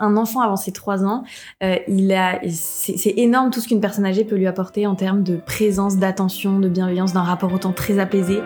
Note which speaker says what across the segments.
Speaker 1: Un enfant avant ses 3 ans, euh, c'est énorme tout ce qu'une personne âgée peut lui apporter en termes de présence, d'attention, de bienveillance, d'un rapport au temps très apaisé.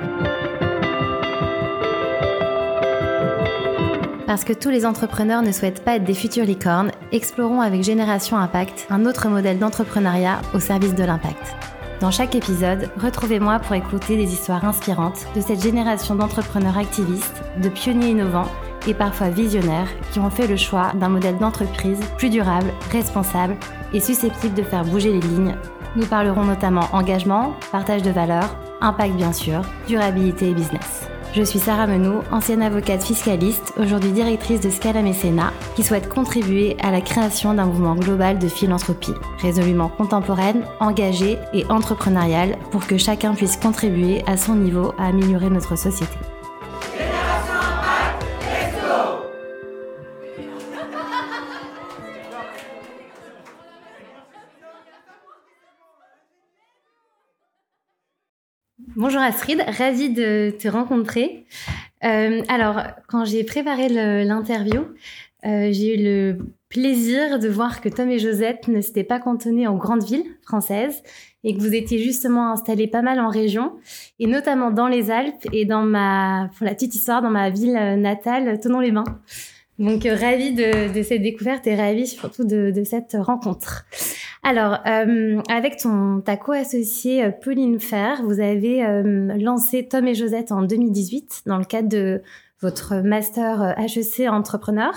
Speaker 2: Parce que tous les entrepreneurs ne souhaitent pas être des futures licornes, explorons avec Génération Impact un autre modèle d'entrepreneuriat au service de l'impact. Dans chaque épisode, retrouvez-moi pour écouter des histoires inspirantes de cette génération d'entrepreneurs activistes, de pionniers innovants et parfois visionnaires qui ont fait le choix d'un modèle d'entreprise plus durable, responsable et susceptible de faire bouger les lignes. Nous parlerons notamment engagement, partage de valeurs, impact bien sûr, durabilité et business. Je suis Sarah Menou, ancienne avocate fiscaliste, aujourd'hui directrice de Scala Mécénat, qui souhaite contribuer à la création d'un mouvement global de philanthropie, résolument contemporaine, engagée et entrepreneuriale pour que chacun puisse contribuer à son niveau à améliorer notre société. Bonjour Astrid, ravie de te rencontrer. Euh, alors, quand j'ai préparé l'interview, euh, j'ai eu le plaisir de voir que Tom et Josette ne s'étaient pas cantonnés en grandes villes françaises et que vous étiez justement installés pas mal en région et notamment dans les Alpes et dans ma, pour la petite histoire, dans ma ville natale, Tonon-les-Bains. Donc, euh, ravie de, de, cette découverte et ravie surtout de, de cette rencontre. Alors, euh, avec ton, ta co-associée euh, Pauline Fer, vous avez euh, lancé Tom et Josette en 2018 dans le cadre de votre master HEC entrepreneur.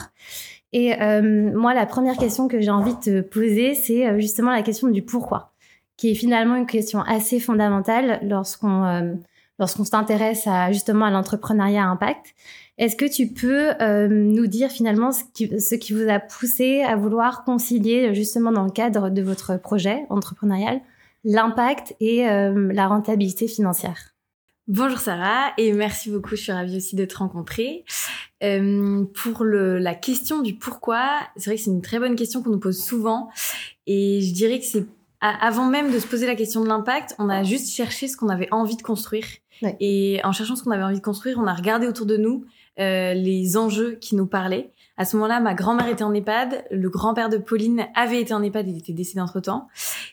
Speaker 2: Et moi, la première question que j'ai envie de te poser, c'est justement la question du pourquoi, qui est finalement une question assez fondamentale lorsqu'on lorsqu'on s'intéresse à justement à l'entrepreneuriat impact. Est-ce que tu peux euh, nous dire finalement ce qui, ce qui vous a poussé à vouloir concilier justement dans le cadre de votre projet entrepreneurial l'impact et euh, la rentabilité financière?
Speaker 1: Bonjour Sarah et merci beaucoup, je suis ravie aussi de te rencontrer. Euh, pour le, la question du pourquoi, c'est vrai que c'est une très bonne question qu'on nous pose souvent et je dirais que c'est avant même de se poser la question de l'impact, on a juste cherché ce qu'on avait envie de construire. Et en cherchant ce qu'on avait envie de construire, on a regardé autour de nous les enjeux qui nous parlaient. À ce moment-là, ma grand-mère était en EHPAD, le grand-père de Pauline avait été en EHPAD, il était décédé entre-temps,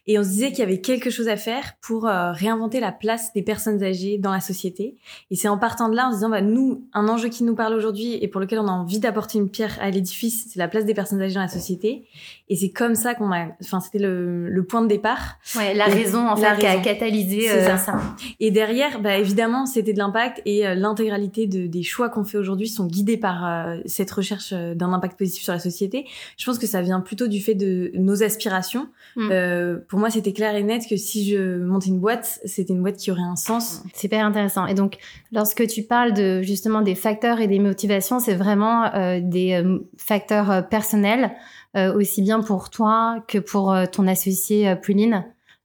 Speaker 1: et on se disait qu'il y avait quelque chose à faire pour euh, réinventer la place des personnes âgées dans la société. Et c'est en partant de là, en se disant, bah, nous, un enjeu qui nous parle aujourd'hui et pour lequel on a envie d'apporter une pierre à l'édifice, c'est la place des personnes âgées dans la société. Et c'est comme ça qu'on a, enfin, c'était le, le, point de départ.
Speaker 2: Ouais, la raison, en fait, qui a catalysé euh, ça.
Speaker 1: Et derrière, bah, évidemment, c'était de l'impact et euh, l'intégralité de, des choix qu'on fait aujourd'hui sont guidés par cette recherche d'un impact positif sur la société. Je pense que ça vient plutôt du fait de nos aspirations. Mm. Euh, pour moi, c'était clair et net que si je montais une boîte, c'était une boîte qui aurait un sens.
Speaker 2: C'est hyper intéressant. Et donc, lorsque tu parles de justement des facteurs et des motivations, c'est vraiment euh, des euh, facteurs personnels, euh, aussi bien pour toi que pour ton associé Pauline.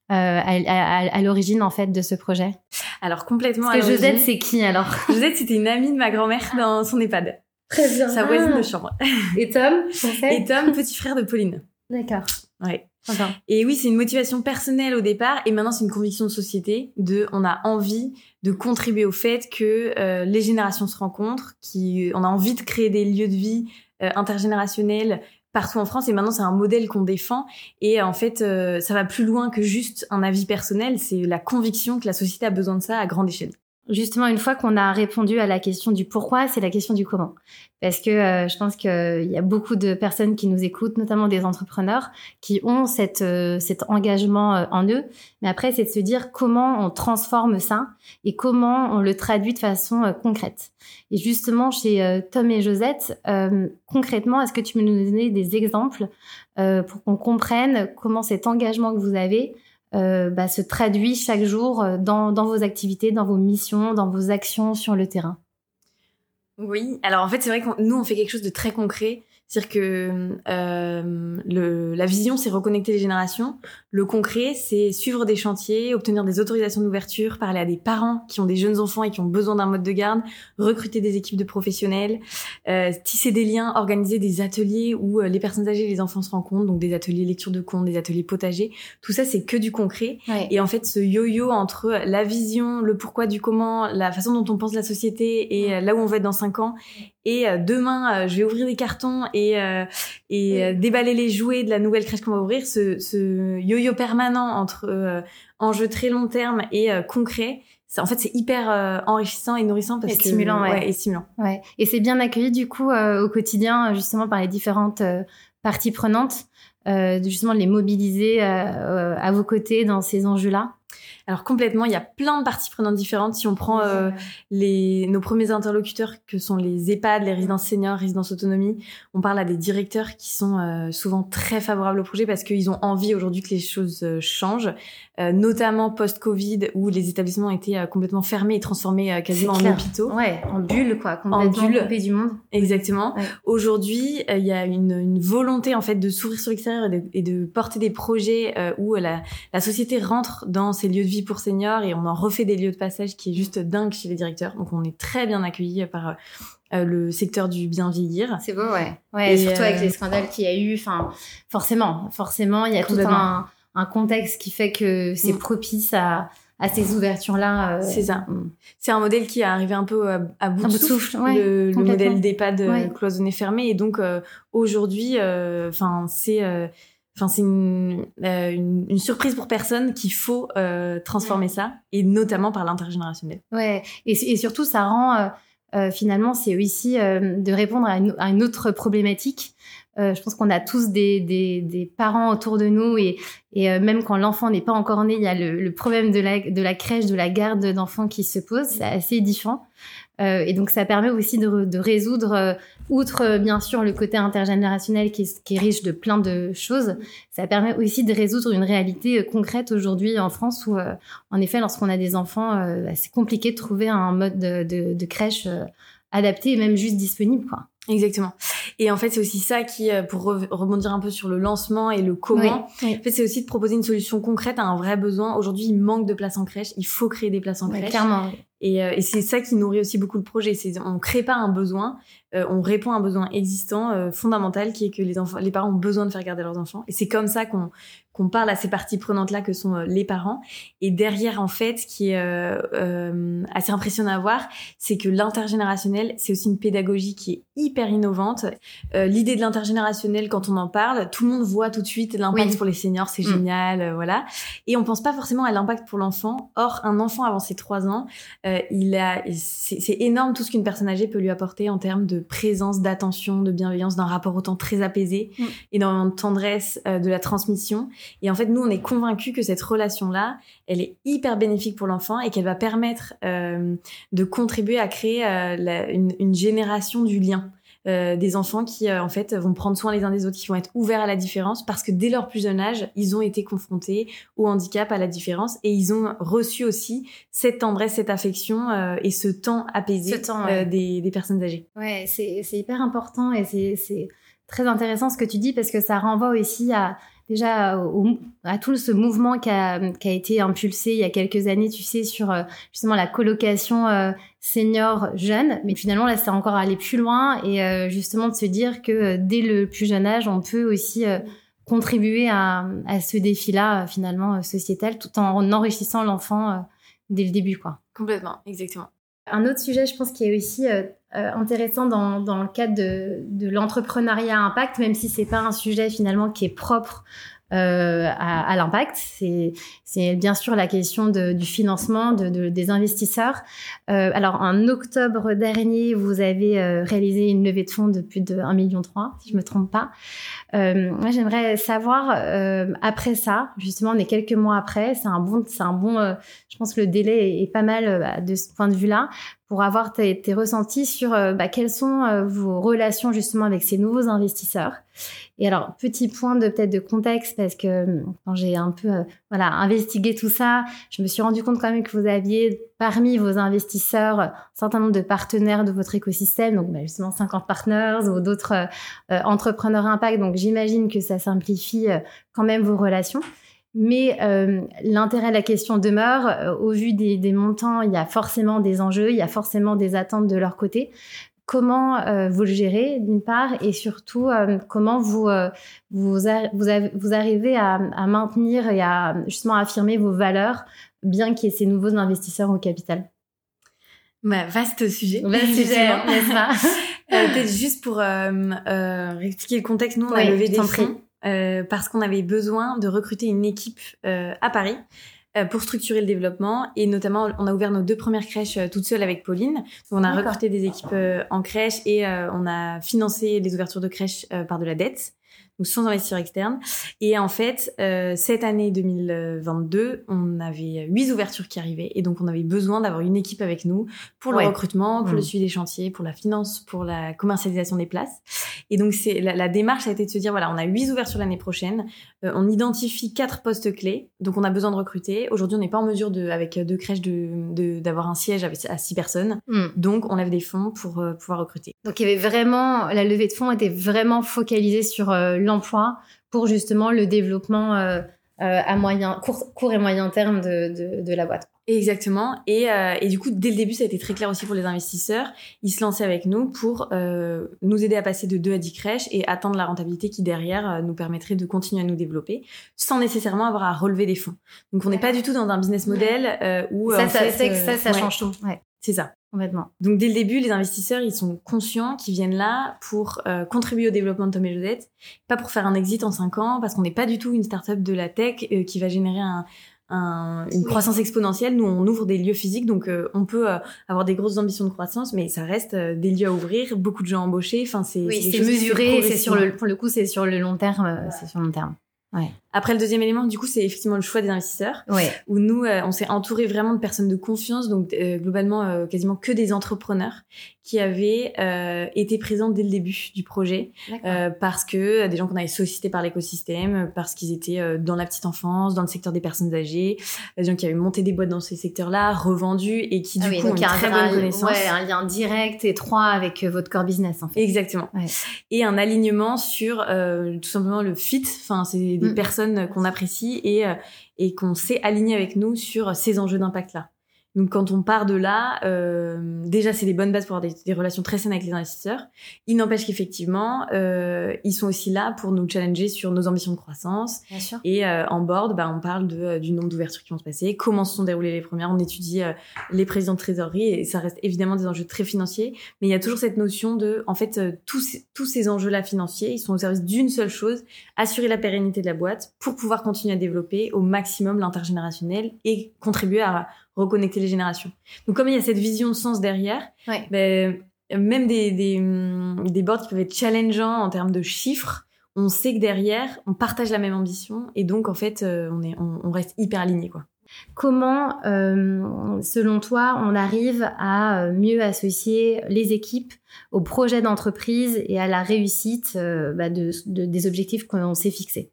Speaker 2: À, à, à l'origine en fait de ce projet?
Speaker 1: Alors complètement.
Speaker 2: Parce que Josette, c'est qui alors?
Speaker 1: Josette, c'était une amie de ma grand-mère dans son EHPAD.
Speaker 2: Très bien.
Speaker 1: Sa voisine de chambre.
Speaker 2: Et Tom
Speaker 1: Et Tom, petit frère de Pauline.
Speaker 2: D'accord.
Speaker 1: Ouais. Et oui, c'est une motivation personnelle au départ, et maintenant c'est une conviction de société. De, on a envie de contribuer au fait que euh, les générations se rencontrent, qui, on a envie de créer des lieux de vie euh, intergénérationnels partout en France. Et maintenant, c'est un modèle qu'on défend. Et en fait, euh, ça va plus loin que juste un avis personnel. C'est la conviction que la société a besoin de ça à grande échelle.
Speaker 2: Justement, une fois qu'on a répondu à la question du pourquoi, c'est la question du comment. Parce que euh, je pense qu'il y a beaucoup de personnes qui nous écoutent, notamment des entrepreneurs, qui ont cette, euh, cet engagement euh, en eux. Mais après, c'est de se dire comment on transforme ça et comment on le traduit de façon concrète. Et justement, chez Tom et Josette, concrètement, est-ce que tu peux nous donner des exemples pour qu'on comprenne comment cet engagement que vous avez euh, bah, se traduit chaque jour euh, dans, dans vos activités, dans vos missions, dans vos actions sur le terrain.
Speaker 1: Oui, alors en fait c'est vrai que nous on fait quelque chose de très concret c'est-à-dire que euh, le, la vision, c'est reconnecter les générations. Le concret, c'est suivre des chantiers, obtenir des autorisations d'ouverture, parler à des parents qui ont des jeunes enfants et qui ont besoin d'un mode de garde, recruter des équipes de professionnels, euh, tisser des liens, organiser des ateliers où euh, les personnes âgées et les enfants se rencontrent, donc des ateliers lecture de contes, des ateliers potagers. Tout ça, c'est que du concret. Et en fait, ce yo-yo entre la vision, le pourquoi du comment, la façon dont on pense la société et euh, là où on va être dans cinq ans et demain je vais ouvrir des cartons et et déballer les jouets de la nouvelle crèche qu'on va ouvrir. Ce, ce yo-yo permanent entre enjeux très long terme et concret en fait c'est hyper enrichissant et nourrissant parce
Speaker 2: et stimulant ouais.
Speaker 1: et stimulant
Speaker 2: ouais et c'est bien accueilli du coup au quotidien justement par les différentes parties prenantes justement de les mobiliser à vos côtés dans ces enjeux là
Speaker 1: alors complètement, il y a plein de parties prenantes différentes. Si on prend euh, les, nos premiers interlocuteurs, que sont les EHPAD, les résidences seniors, résidences autonomie, on parle à des directeurs qui sont euh, souvent très favorables au projet parce qu'ils ont envie aujourd'hui que les choses euh, changent, notamment post-Covid où les établissements étaient complètement fermés et transformés quasiment en hôpitaux.
Speaker 2: Ouais, en bulle quoi, complètement en bulle. du monde.
Speaker 1: Exactement. Aujourd'hui, il y a une, une, volonté en fait de s'ouvrir sur l'extérieur et, et, de porter des projets où la, la société rentre dans ces lieux de vie pour seniors et on en refait des lieux de passage qui est juste dingue chez les directeurs. Donc on est très bien accueillis par euh, le secteur du bien vieillir.
Speaker 2: C'est beau, ouais. Ouais, surtout avec les euh, scandales qu'il y a eu. Enfin, forcément, forcément, il y a tout un, un, contexte qui fait que c'est mm. propice à, à ces ouvertures-là.
Speaker 1: Euh, c'est ça. Mm. C'est un modèle qui est arrivé un peu à, bout, de souffle, le, le, modèle d'EHPAD cloisonné fermé. Et donc aujourd'hui, enfin c'est Enfin, c'est une, euh, une, une, surprise pour personne qu'il faut euh, transformer ça, et notamment par l'intergénérationnel.
Speaker 2: Ouais, et, et, surtout, ça rend euh, finalement, c'est aussi de répondre à une, à une, autre problématique. Je pense qu'on a tous des, des, des, parents autour de nous, et, et même quand l'enfant n'est pas encore né, il y a le, le, problème de la, de la crèche, de la garde d'enfants qui se pose. C'est assez édifiant. Euh, et donc ça permet aussi de, de résoudre, euh, outre euh, bien sûr le côté intergénérationnel qui qui est, riche de plein de choses, ça permet aussi de résoudre une réalité concrète aujourd'hui en France où, en effet, lorsqu'on a des enfants, bah, c'est compliqué de trouver un mode de, de, de crèche adapté et même juste disponible. Quoi.
Speaker 1: Exactement. Et en fait, c'est aussi ça qui, pour rebondir un peu sur le lancement et le comment, en fait, c'est aussi de proposer une solution concrète à un vrai besoin. Aujourd'hui, il manque de places en crèche. Il faut créer des places en crèche.
Speaker 2: Clairement.
Speaker 1: Et, euh, et c'est ça qui nourrit aussi beaucoup le projet. C'est on crée pas un besoin, euh, on répond à un besoin existant euh, fondamental qui est que les enfants, les parents ont besoin de faire garder leurs enfants. Et c'est comme ça qu'on qu'on parle à ces parties prenantes là que sont les parents. Et derrière en fait, ce qui est assez impressionnant à voir, c'est que l'intergénérationnel, c'est aussi une pédagogie qui est hyper innovante. L'idée de l'intergénérationnel, quand on en parle, tout le monde voit tout de suite l'impact pour les seniors, c'est mm. génial, voilà. Et on pense pas forcément à l'impact pour l'enfant. Or, un enfant avant ses trois ans, euh, il a, c'est énorme tout ce qu'une personne âgée peut lui apporter en termes de présence, d'attention, de bienveillance, d'un rapport au temps très apaisé, mm. énormément de tendresse, euh, de la transmission. Et en fait, nous, on est convaincus que cette relation-là, elle est hyper bénéfique pour l'enfant et qu'elle va permettre euh, de contribuer à créer une, une génération du lien. Euh, des enfants qui euh, en fait vont prendre soin les uns des autres, qui vont être ouverts à la différence parce que dès leur plus jeune âge, ils ont été confrontés au handicap, à la différence et ils ont reçu aussi cette tendresse, cette affection euh, et ce temps apaisé des, des, personnes âgées.
Speaker 2: Ouais, c'est hyper important et c'est très intéressant ce que tu dis parce que ça renvoie aussi à déjà à tout ce mouvement qui a, qui a, été impulsé il y a quelques années, tu sais, sur euh, justement la colocation euh, senior jeune. Mais finalement, là, c'est encore aller plus loin et euh, justement de se dire que dès le plus jeune âge, on peut aussi contribuer à, à ce défi-là, finalement, sociétal, tout en enrichissant l'enfant dès le début, quoi.
Speaker 1: Complètement, exactement.
Speaker 2: Un autre sujet, je pense, qui est aussi euh, intéressant dans, dans, le cadre de, de l'entrepreneuriat impact, même si c'est pas un sujet finalement qui est propre euh, à, l'impact. C'est bien sûr la question du financement de, de, des investisseurs. Euh, alors en octobre dernier, vous avez réalisé une levée de fonds de plus de 1,3 million, si je me trompe pas. Moi, j'aimerais savoir après ça, justement, on est quelques mois après. C'est un bon, un bon. je pense que le délai est pas mal de ce point de vue-là pour avoir tes, ressentis sur euh, bah, quelles sont euh, vos relations justement avec ces nouveaux investisseurs. Et alors, petit point de peut-être de contexte, parce que euh, quand j'ai un peu voilà investigué tout ça, je me suis rendu compte quand même que vous aviez parmi vos investisseurs un certain nombre de partenaires de votre écosystème, donc bah, justement 50 partners ou d'autres entrepreneurs impact. Donc j'imagine que ça simplifie quand même vos relations. Mais euh, l'intérêt de la question demeure. Euh, au vu des, des, montants, il y a forcément des enjeux, il y a forcément des attentes de leur côté. Comment euh, vous le gérez d'une part et surtout euh, comment vous vous, vous, vous, arrivez à, à, maintenir et à justement affirmer vos valeurs bien qu'il y ait ces nouveaux investisseurs au capital?
Speaker 1: Bah, Vaste sujet.
Speaker 2: Vaste sujet, n'est-ce pas?
Speaker 1: Peut-être juste pour euh, expliquer le contexte, nous on a levé des fonds parce qu'on avait besoin de recruter une équipe à Paris pour structurer le développement. Et notamment on a ouvert nos deux premières crèches toutes seules avec Pauline. Donc, on a recruté des équipes en crèche et on a financé les ouvertures de crèches par de la dette donc sans investisseurs externes. Et en fait, euh, cette année 2022, on avait huit ouvertures qui arrivaient et donc on avait besoin d'avoir une équipe avec nous pour le recrutement, pour le mmh. suivi des chantiers, pour la finance, pour la commercialisation des places. Et donc c'est la, la, démarche a été de se dire voilà, on a huit ouvertures l'année prochaine, euh, on identifie quatre postes clés, donc on a besoin de recruter. Aujourd'hui, on n'est pas en mesure de, avec deux crèches, de d'avoir un siège avec, à six personnes, mmh. donc on lève des fonds pour euh, pouvoir recruter.
Speaker 2: Donc il y avait vraiment la levée de fonds était vraiment focalisée sur euh, l'emploi pour justement le développement euh, euh, à moyen, court, court, et moyen terme de, de, la boîte.
Speaker 1: Exactement. Et, euh, et, du coup, dès le début, ça a été très clair aussi pour les investisseurs. Ils se lançaient avec nous pour nous aider à passer de 2 à 10 crèches et atteindre la rentabilité qui, derrière, nous permettrait de continuer à nous développer sans nécessairement avoir à relever des fonds. Donc, on n'est pas du tout dans un business model où...
Speaker 2: Ça, ça, ça, ça change tout. Ouais.
Speaker 1: C'est ça.
Speaker 2: Complètement.
Speaker 1: Donc dès le début, les investisseurs, ils sont conscients qu'ils viennent là pour euh, contribuer au développement de Tom et Josette, pas pour faire un exit en 5 ans, parce qu'on n'est pas du tout une start-up de la tech euh, qui va générer un, une croissance exponentielle. Nous, on ouvre des lieux physiques, donc euh, on peut avoir des grosses ambitions de croissance, mais ça reste des lieux à ouvrir, beaucoup de gens embauchés. Enfin, c'est
Speaker 2: oui, c'est mesuré, c'est sur le pour le coup, c'est sur le long terme, c'est sur le long terme. Ouais.
Speaker 1: Après, le deuxième élément, du coup, c'est effectivement le choix des investisseurs.
Speaker 2: Ouais.
Speaker 1: Où nous, euh, on s'est entouré vraiment de personnes de confiance, donc euh, globalement euh, quasiment que des entrepreneurs qui avaient été présents dès le début du projet, parce que des gens qu'on avait sollicités par l'écosystème, parce qu'ils étaient dans la petite enfance, dans le secteur des personnes âgées, des gens qui avaient monté des boîtes dans ces secteurs-là, revendus et qui du ah coup ont une très bonne connaissance.
Speaker 2: Ouais, un lien direct, étroit avec votre core business en fait.
Speaker 1: Exactement.
Speaker 2: Ouais.
Speaker 1: Et un alignement sur tout simplement le fit. Enfin, c'est des mm. personnes qu'on apprécie et, euh, et qu'on sait aligner avec nous sur ces enjeux d'impact-là. Donc quand on part de là, euh, déjà c'est des bonnes bases pour avoir des, relations très saines avec les investisseurs. Il n'empêche qu'effectivement, euh, ils sont aussi là pour nous challenger sur nos ambitions de croissance.
Speaker 2: Bien sûr.
Speaker 1: Et euh, en board, bah, on parle de, euh, du nombre d'ouvertures qui vont se passer, comment se sont déroulées les premières, on étudie euh, les présidents de trésorerie et ça reste évidemment des enjeux très financiers, mais il y a toujours cette notion de, en fait, tous, tous ces enjeux-là financiers, ils sont au service d'une seule chose, assurer la pérennité de la boîte pour pouvoir continuer à développer au maximum l'intergénérationnel et contribuer à reconnecter les générations. Donc comme il y a cette vision de sens derrière, ben, même des, des, des boards qui peuvent être challengeants en termes de chiffres, on sait que derrière, on partage la même ambition et donc en fait, euh, on, est, on, reste hyper aligné quoi.
Speaker 2: Comment, euh, selon toi, on arrive à euh, mieux associer les équipes au projet d'entreprise et à la réussite bah, de, des objectifs qu'on s'est fixés?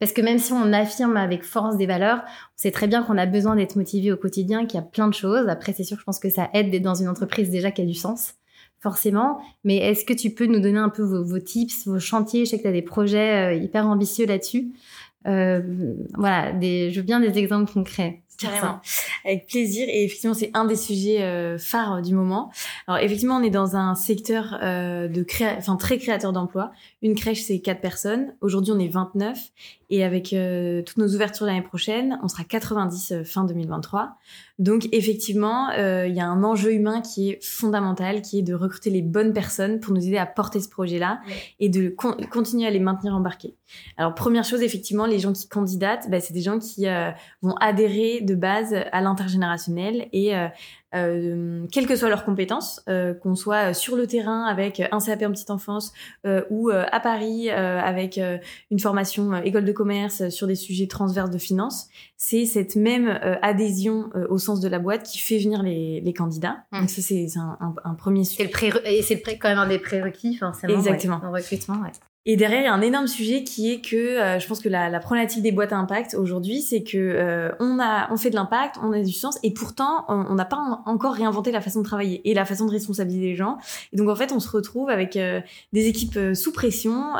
Speaker 2: Parce que même si on affirme avec force des valeurs, on sait très bien qu'on a besoin d'être motivé au quotidien, qu'il y a plein de choses. Après, c'est sûr, je pense que ça aide d'être dans une entreprise déjà qui a du sens, forcément. Mais est-ce que tu peux nous donner un peu vos, tips, vos chantiers? Je sais que tu as des projets euh, hyper ambitieux là-dessus. Euh, voilà, des, je veux bien des exemples concrets.
Speaker 1: Carrément. Avec plaisir. Et effectivement, c'est un des sujets euh, phares du moment. Alors effectivement, on est dans un secteur euh, de créa enfin très créateur d'emplois. Une crèche, c'est quatre personnes. Aujourd'hui, on est 29. Et avec euh, toutes nos ouvertures l'année prochaine, on sera 90 euh, fin 2023. Donc effectivement, euh, il y a un enjeu humain qui est fondamental, qui est de recruter les bonnes personnes pour nous aider à porter ce projet-là et de continuer à les maintenir embarqués. Alors première chose, effectivement, les gens qui candidatent, bah, c'est des gens qui vont adhérer de base à l'intergénérationnel et euh, quelles que soient leurs compétences, euh, qu'on soit sur le terrain avec un CAP en petite enfance euh, ou euh, à Paris euh, avec une formation école de commerce sur des sujets transverses de finance, c'est cette même adhésion au sens de la boîte qui fait venir les, les candidats. Mmh. Donc ça c'est un, un, un, premier
Speaker 2: sujet. C'est le et c'est quand même un des prérequis forcément.
Speaker 1: Exactement.
Speaker 2: Ouais, recrutement, ouais.
Speaker 1: Et derrière, il y a un énorme sujet qui est que euh, je pense que la, la, problématique des boîtes à impact aujourd'hui, c'est que euh, on a, on fait de l'impact, on a du sens, et pourtant on n'a pas encore réinventé la façon de travailler et la façon de responsabiliser les gens. Et donc en fait, on se retrouve avec euh, des équipes sous pression,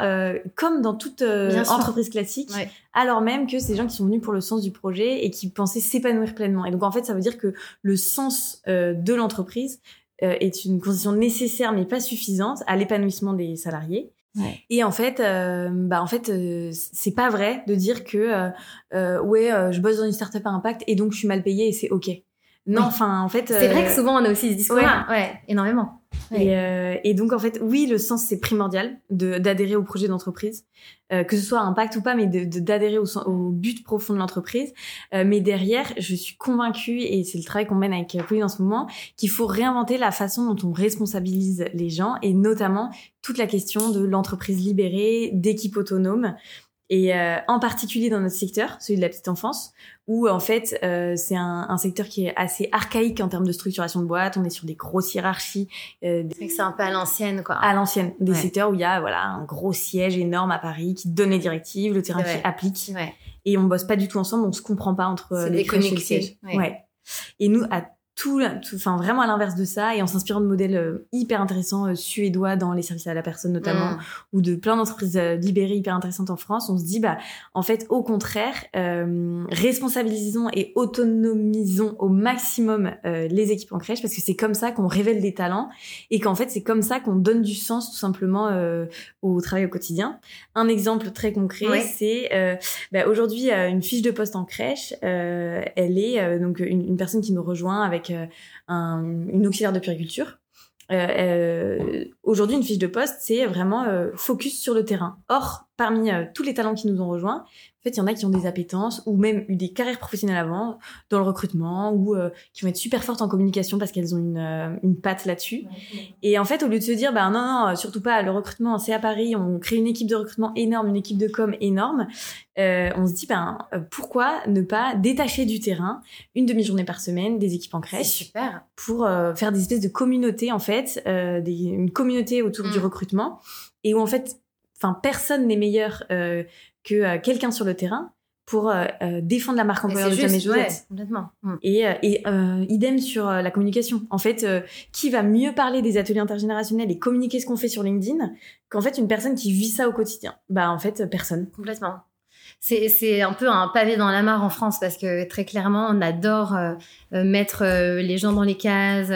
Speaker 1: comme dans toute entreprise classique, alors même que c'est des gens qui sont venus pour le sens du projet et qui pensaient s'épanouir pleinement. Et donc en fait, ça veut dire que le sens de l'entreprise est une condition nécessaire mais pas suffisante à l'épanouissement des salariés. Et en fait, euh, bah en fait, euh, c'est pas vrai de dire que euh, euh ouais, je bosse dans une startup à impact et donc je suis mal payée et c'est ok. Non, enfin, en fait.
Speaker 2: C'est vrai que souvent on a aussi ce discours-là. Ouais. énormément.
Speaker 1: Et, euh, et, donc en fait, oui, le sens c'est primordial d'adhérer au projet d'entreprise, euh, que ce soit impact ou pas, mais d'adhérer de, au, au, but profond de l'entreprise. Euh, mais derrière, je suis convaincue et c'est le travail qu'on mène avec Pauline en ce moment, qu'il faut réinventer la façon dont on responsabilise les gens et notamment toute la question de l'entreprise libérée, d'équipe autonome et euh, en particulier dans notre secteur, celui de la petite enfance, où en fait euh, c'est un, un, secteur qui est assez archaïque en termes de structuration de boîte. On est sur des grosses hiérarchies.
Speaker 2: Euh, c'est un peu à l'ancienne, quoi.
Speaker 1: À l'ancienne, des secteurs où il y a voilà un gros siège énorme à Paris qui donne les directives, le terrain qui applique, ouais. et on bosse pas du tout ensemble, on se comprend pas entre les crèches et le siège. Ouais. Et nous, à tout, enfin vraiment à l'inverse de ça, et en s'inspirant de modèles euh, hyper intéressants euh, suédois dans les services à la personne notamment, mm. ou de plein d'entreprises euh, libérées hyper intéressantes en France, on se dit bah en fait au contraire, responsabilisons et autonomisons au maximum les équipes en crèche parce que c'est comme ça qu'on révèle des talents et qu'en fait c'est comme ça qu'on donne du sens tout simplement au travail au quotidien. Un exemple très concret, c'est bah, aujourd'hui une fiche de poste en crèche, elle est donc une, une personne qui nous rejoint avec euh, un, une auxiliaire de puriculture. Euh, euh, aujourd'hui, une fiche de poste, c'est vraiment focus sur le terrain. Or, parmi tous les talents qui nous ont rejoints, en fait, il y en a qui ont des appétences ou même eu des carrières professionnelles avant dans le recrutement ou euh, qui vont être super fortes en communication parce qu'elles ont une, euh, une patte là-dessus. Et en fait, au lieu de se dire, bah non, non, surtout pas, le recrutement, c'est à Paris, on crée une équipe de recrutement énorme, une équipe de com énorme, euh, on se dit, ben pourquoi ne pas détacher du terrain une demi-journée par semaine des équipes en crèche
Speaker 2: super.
Speaker 1: pour faire des espèces de communautés en fait, des, une communauté autour du mm. recrutement et où en fait enfin personne n'est meilleur euh, que euh, quelqu'un sur le terrain pour euh, euh, défendre la marque employeur de Tamé Josette.
Speaker 2: complètement.
Speaker 1: Mm. Et, et idem sur la communication. En fait, qui va mieux parler des ateliers intergénérationnels et communiquer ce qu'on fait sur LinkedIn qu'en fait une personne qui vit ça au quotidien? Bah en fait, personne.
Speaker 2: Complètement. C'est, c'est un peu un pavé dans la mare en France parce que très clairement, on adore mettre les gens dans les cases,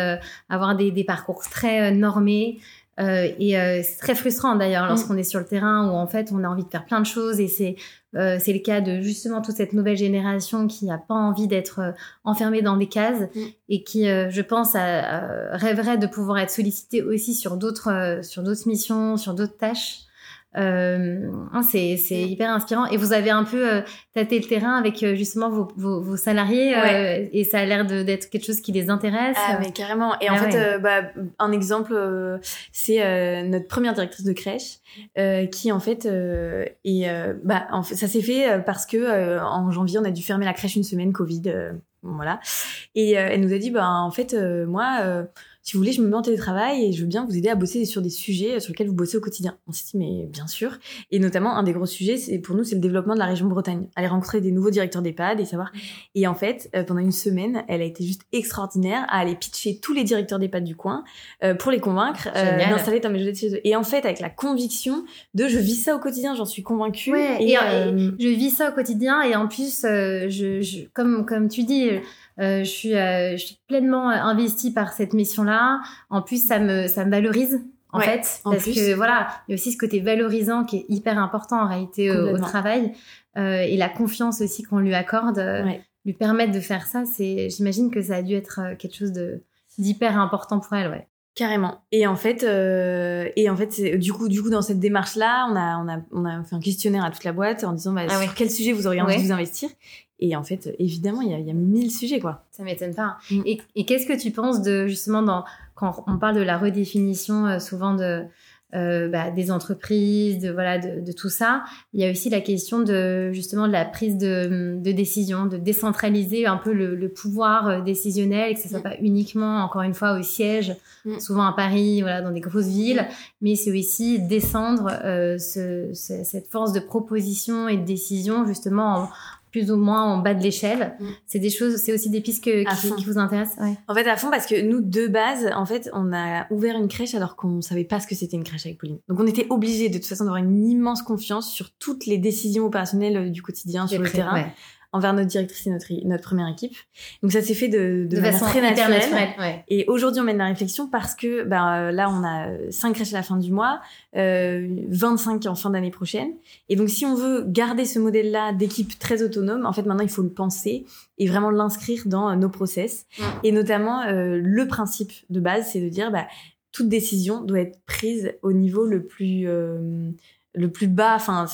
Speaker 2: avoir des, des parcours très normés. Euh, et euh, c'est très frustrant d'ailleurs lorsqu'on est sur le terrain où en fait on a envie de faire plein de choses et c'est euh, c'est le cas de justement toute cette nouvelle génération qui n'a pas envie d'être euh, enfermée dans des cases mm. et qui, euh, je pense, rêverait de pouvoir être sollicité aussi sur d'autres sur d'autres missions, sur d'autres tâches. Euh, hein, c'est c'est hyper inspirant. Et vous avez un peu euh, tâté le terrain avec euh, justement vos, vos, vos salariés euh, et ça a l'air d'être quelque chose qui les intéresse.
Speaker 1: Ah mais carrément. Et en ah fait, bah, un exemple, c'est notre première directrice de crèche qui en fait et bah en fait, ça s'est fait parce que en janvier on a dû fermer la crèche une semaine Covid. voilà. Et elle nous a dit bah en fait moi si vous voulez, je me mets en télétravail et je veux bien vous aider à bosser sur des sujets sur lesquels vous bossez au quotidien. On s'est dit, mais bien sûr. Et notamment, un des gros sujets, c'est pour nous, c'est le développement de la région Bretagne. Aller rencontrer des nouveaux directeurs d'EHPAD et savoir. Et en fait, euh, pendant une semaine, elle a été juste extraordinaire à aller pitcher tous les directeurs d'EHPAD du coin euh, pour les convaincre euh, d'installer Tom et chez eux. Et en fait, avec la conviction de je vis ça au quotidien, j'en suis convaincue.
Speaker 2: et, je vis ça au quotidien et en plus, je, je, comme, comme tu dis, je, suis, euh, je suis pleinement investie par cette mission-là. En plus, ça me, ça me valorise en fait, parce que voilà, il y a aussi ce côté valorisant qui est hyper important en réalité au, travail euh, et la confiance aussi qu'on lui accorde, euh, lui permettre de faire ça. C'est, j'imagine que ça a dû être euh, quelque chose de d'hyper important pour elle, ouais.
Speaker 1: Carrément. Et en fait, euh, et en fait, du coup, du coup, dans cette démarche-là, on a, on a, on a fait un questionnaire à toute la boîte en disant bah, ah sur quel sujet vous auriez envie de vous investir? Et en fait, évidemment, il y a, y a mille sujets, quoi.
Speaker 2: Ça m'étonne pas. Mm. Et, et qu'est-ce que tu penses de, justement, dans, quand on parle de la redéfinition, euh, souvent de, euh, bah, des entreprises, de voilà, de, de, tout ça. Il y a aussi la question de justement de la prise de, de décision, de décentraliser un peu le, le pouvoir euh, décisionnel que ce soit mm. pas uniquement encore une fois au siège, mm. souvent à Paris, voilà, dans des grosses villes, mais c'est aussi descendre euh, ce, cette force de proposition et de décision justement en, plus ou moins en bas de l'échelle. Mm. C'est des choses, c'est aussi des pistes qui, qui, vous intéressent. Ouais.
Speaker 1: En fait, à fond, parce que nous, de base, en fait, on a ouvert une crèche alors qu'on savait pas ce que c'était une crèche avec Pauline. Donc, on était obligé de toute façon d'avoir une immense confiance sur toutes les décisions opérationnelles du quotidien sur le terrain. Envers notre directrice et notre, notre première équipe. Donc ça s'est fait de, de, manière très naturelle.
Speaker 2: ouais.
Speaker 1: Et aujourd'hui, on mène la réflexion parce que ben, là, on a 5 crèches à la fin du mois, euh, 25 en fin d'année prochaine. Et donc, si on veut garder ce modèle-là d'équipe très autonome, en fait, maintenant, il faut le penser et vraiment l'inscrire dans nos process. Et notamment, euh, le principe de base, c'est de dire, bah, toute décision doit être prise au niveau le plus euh, le plus bas, enfin,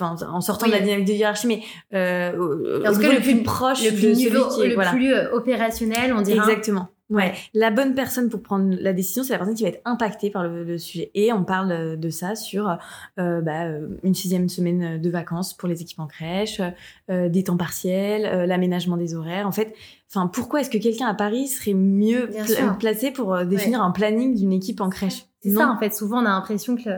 Speaker 1: en sortant de la dynamique de hiérarchie, mais euh,
Speaker 2: Parce que le plus proche, le plus niveau, qui est, le plus euh, opérationnel, on dirait.
Speaker 1: Exactement. Ouais. La bonne personne pour prendre la décision, c'est la personne qui va être impactée par le, le sujet. Et on parle de ça sur euh, bah, une sixième semaine de vacances pour les équipes en crèche, euh, des temps partiels, euh, l'aménagement des horaires. En fait, enfin, pourquoi est-ce que quelqu'un à Paris serait mieux pla placé pour définir ouais. un planning d'une équipe en crèche?
Speaker 2: C'est ça, en fait. Souvent, on a l'impression que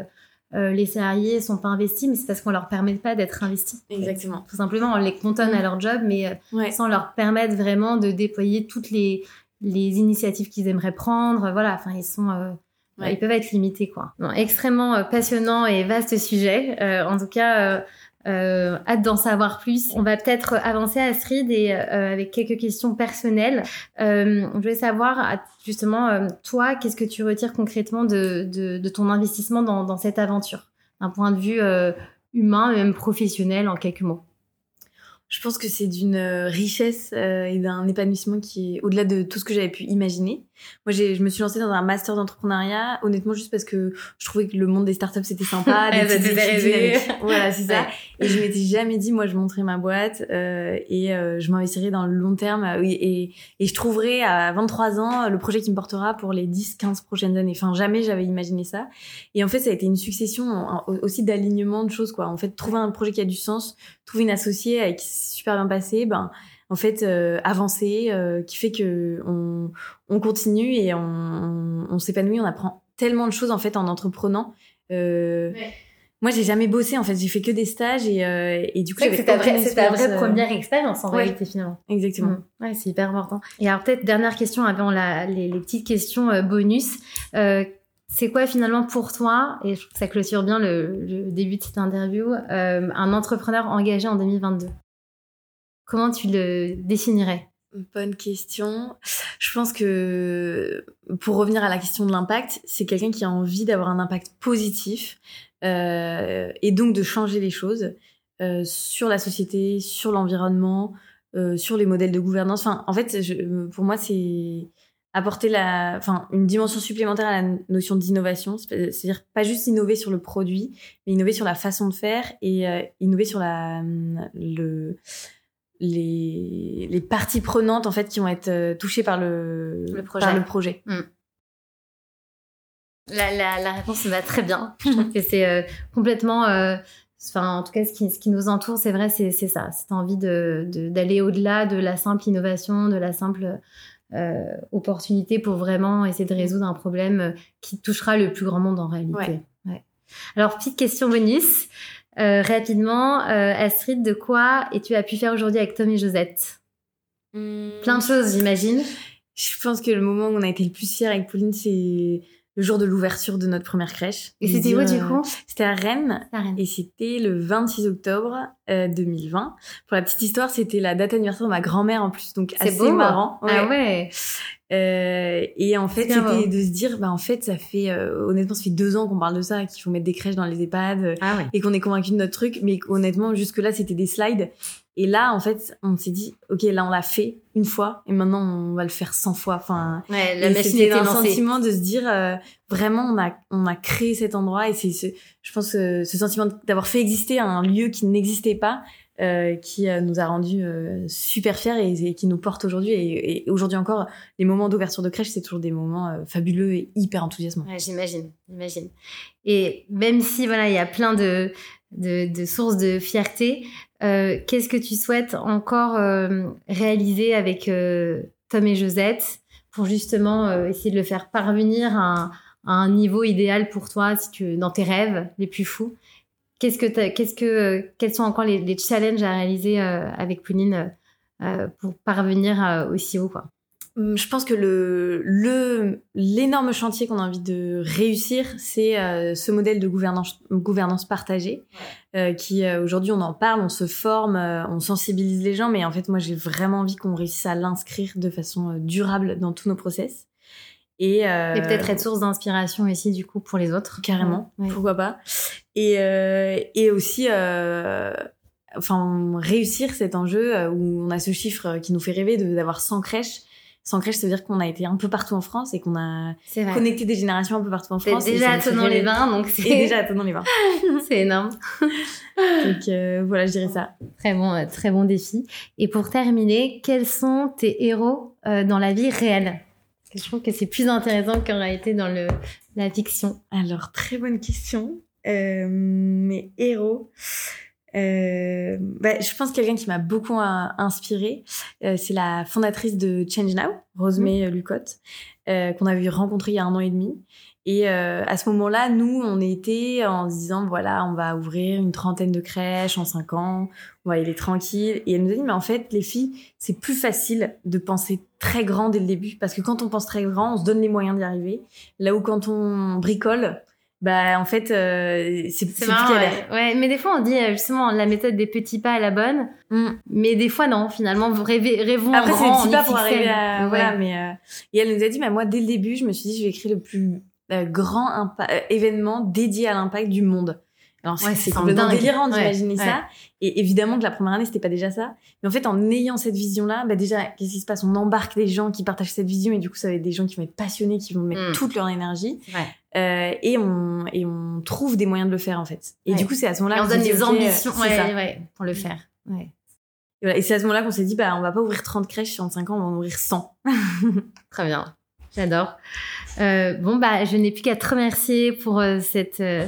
Speaker 2: euh, les salariés sont pas investis, mais c'est parce qu'on leur permet pas d'être investis.
Speaker 1: Exactement.
Speaker 2: Tout simplement, on les cantonne à leur job, mais euh,
Speaker 1: ouais.
Speaker 2: sans leur permettre vraiment de déployer toutes les, les initiatives qu'ils aimeraient prendre. Voilà, enfin, ils sont, euh, ouais. ils peuvent être limités, quoi. Extrêmement euh, passionnant et vaste sujet. Euh, en tout cas, euh, hâte d'en savoir plus. On va peut-être avancer Astrid et euh, avec quelques questions personnelles. Euh, je voulais savoir justement euh, toi, qu'est-ce que tu retires concrètement de, de, de ton investissement dans, dans, cette aventure, d'un point de vue euh, humain, même professionnel, en quelques mots.
Speaker 1: Je pense que c'est d'une richesse euh, et d'un épanouissement qui est au-delà de tout ce que j'avais pu imaginer. Moi, j'ai, je me suis lancée dans un master d'entrepreneuriat, honnêtement, juste parce que je trouvais que le monde des startups c'était sympa.
Speaker 2: des
Speaker 1: avec... Voilà, c'est ça. Et je m'étais jamais dit, moi, je montrais ma boîte euh, et euh, je m'investirais dans le long terme et, et, et, je trouverais à 23 ans le projet qui me portera pour les 10-15 prochaines années. Enfin, jamais j'avais imaginé ça. Et en fait, ça a été une succession aussi d'alignement de choses, quoi. En fait, trouver un projet qui a du sens, trouver une associée avec qui super bien passé, ben en fait euh, avancer euh, qui fait que on, on continue et on, on, on s'épanouit on apprend tellement de choses en fait en entreprenant euh,
Speaker 2: ouais.
Speaker 1: moi j'ai jamais bossé en fait j'ai fait que des stages et, euh, et du coup
Speaker 2: c'est ta vraie c'est ta vraie première expérience en
Speaker 1: ouais.
Speaker 2: réalité finalement
Speaker 1: exactement
Speaker 2: mmh. ouais c'est hyper important et alors peut-être dernière question avant la, les, les petites questions bonus c'est quoi finalement pour toi, et je trouve que ça clôture bien le, début de cette interview, euh, un entrepreneur engagé en 2022 Comment tu le définirais?
Speaker 1: Bonne question. Je pense que pour revenir à la question de l'impact, c'est quelqu'un qui a envie d'avoir un impact positif euh, et donc de changer les choses euh, sur la société, sur l'environnement, sur les modèles de gouvernance. Enfin, en fait, pour moi, c'est apporter la, enfin, une dimension supplémentaire à la notion d'innovation, c'est-à-dire pas juste innover sur le produit, mais innover sur la façon de faire et euh, innover sur la, le, les, les parties prenantes en fait qui vont être euh, touchées par le,
Speaker 2: le projet.
Speaker 1: Par le projet.
Speaker 2: Mmh. La, la, la, réponse va très bien. Je trouve que c'est euh, complètement, enfin en tout cas ce qui, ce qui nous entoure, c'est vrai, c'est ça. C'est envie de d'aller au-delà de la simple innovation, de la simple euh, opportunité pour vraiment essayer de résoudre un problème qui touchera le plus grand monde en réalité.
Speaker 1: Ouais.
Speaker 2: Ouais. Alors, petite question bonus. Euh, rapidement, euh, Astrid, de quoi es-tu as pu faire aujourd'hui avec Tom et Josette?
Speaker 1: Mmh.
Speaker 2: Plein de choses, j'imagine.
Speaker 1: Je pense que le moment où on a été le plus fiers avec Pauline, c'est le jour de l'ouverture de notre première crèche.
Speaker 2: Et c'était où du coup?
Speaker 1: C'était à Rennes,
Speaker 2: à Rennes.
Speaker 1: Et c'était le 26 octobre euh, 2020. Pour la petite histoire, c'était la date anniversaire de ma grand-mère en plus, donc assez
Speaker 2: beau.
Speaker 1: marrant.
Speaker 2: Ouais. Ah ouais.
Speaker 1: Euh, et en fait, c'était de se dire, bah en fait, ça fait euh, honnêtement, ça fait deux ans qu'on parle de ça, qu'il faut mettre des crèches dans les EHPAD,
Speaker 2: ah ouais.
Speaker 1: et qu'on est convaincu de notre truc. Mais honnêtement, jusque là, c'était des slides. Et là, en fait, on s'est dit, ok, là, on l'a fait une fois, et maintenant, on va le faire 100 fois. Enfin,
Speaker 2: ouais, la machine était
Speaker 1: un
Speaker 2: lancée.
Speaker 1: sentiment de se dire, euh, vraiment, on a, on a créé cet endroit, et c'est, ce, je pense, ce, ce sentiment d'avoir fait exister un lieu qui n'existait pas, euh, qui euh, nous a rendu euh, super fiers et, qui nous porte aujourd'hui. Et, aujourd'hui encore, les moments d'ouverture de crèche, c'est toujours des moments fabuleux et hyper enthousiasmants.
Speaker 2: J'imagine, j'imagine. Et même si voilà, il y a plein de, sources de fierté, qu'est-ce que tu souhaites encore réaliser avec Tom et Josette pour justement essayer de le faire parvenir à un, à un niveau idéal pour toi, si tu dans tes rêves les plus fous? Qu'est-ce que, qu'est-ce que, quels sont encore les, les challenges à réaliser euh, avec Pauline euh, pour parvenir euh, aussi haut, quoi?
Speaker 1: Hum, je pense que le le l'énorme chantier qu'on a envie de réussir, c'est euh, ce modèle de gouvernance gouvernance partagée, euh, qui euh, aujourd'hui on en parle, on se forme, on sensibilise les gens, mais en fait moi j'ai vraiment envie qu'on réussisse à l'inscrire de façon durable dans tous nos process.
Speaker 2: Et, et peut-être être source d'inspiration aussi du coup pour les autres.
Speaker 1: Carrément, pourquoi pas. Et et aussi enfin réussir cet enjeu où on a ce chiffre qui nous fait rêver d'avoir 100 crèches sans crèche, ça veut dire qu'on a été un peu partout en France et qu'on a connecté des générations un peu partout en France.
Speaker 2: déjà à les vins, donc c'est
Speaker 1: déjà à les vins.
Speaker 2: c'est énorme.
Speaker 1: donc euh, voilà, je dirais ça.
Speaker 2: Très bon, euh, très bon défi. Et pour terminer, quels sont tes héros euh, dans la vie réelle? Je trouve que c'est plus intéressant qu'en réalité dans le la fiction.
Speaker 1: Alors très bonne question. mes héros. Euh, bah, je pense que quelqu'un qui m'a beaucoup inspiré, euh, c'est la fondatrice de Change Now, Rosemée mmh. Lucotte, euh, qu'on avait rencontrée il y a un an et demi. Et euh, à ce moment-là, nous, on était en se disant, voilà, on va ouvrir une trentaine de crèches en cinq ans, on va y aller tranquille. Et elle nous a dit, mais en fait, les filles, c'est plus facile de penser très grand dès le début, parce que quand on pense très grand, on se donne les moyens d'y arriver. Là où quand on bricole, bah en fait euh, c'est
Speaker 2: plus ouais. ouais. mais des fois on dit euh, justement la méthode des petits pas est la bonne mm. mais des fois non finalement rêvez rêvons
Speaker 1: après c'est des petits pas pour arriver à voilà mais euh... et elle nous a dit bah moi dès le début je me suis dit je vais créer le plus grand euh, événement dédié à l'impact du monde alors c'est complètement délirant d'imaginer ça. Et évidemment que la première année c'était pas déjà ça. Mais en fait en ayant cette vision là, bah déjà qu'est-ce qui se passe? On embarque des gens qui partagent cette vision et du coup ça va être des gens qui vont être passionnés, qui vont mettre mm. toute leur énergie. Euh, et on et on trouve des moyens de le faire en fait. Et du coup c'est à ce moment-là
Speaker 2: on donne des ambitions pour le faire.
Speaker 1: Et, c'est à ce moment-là qu'on s'est dit bah on va pas ouvrir 30 crèches en 5 ans, on va en ouvrir 100.
Speaker 2: Très bien. J'adore. Euh, bon bah je n'ai plus qu'à te remercier pour euh, cette euh,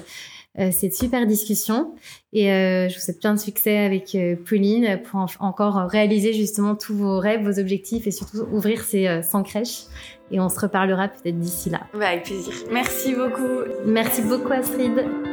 Speaker 2: cette super discussion. Et je vous souhaite plein de succès avec Pauline pour encore réaliser justement tous vos rêves, vos objectifs et surtout ouvrir ces 100 crèches. Et on se reparlera peut-être d'ici là.
Speaker 1: avec plaisir. Merci beaucoup.
Speaker 2: Merci beaucoup Astrid.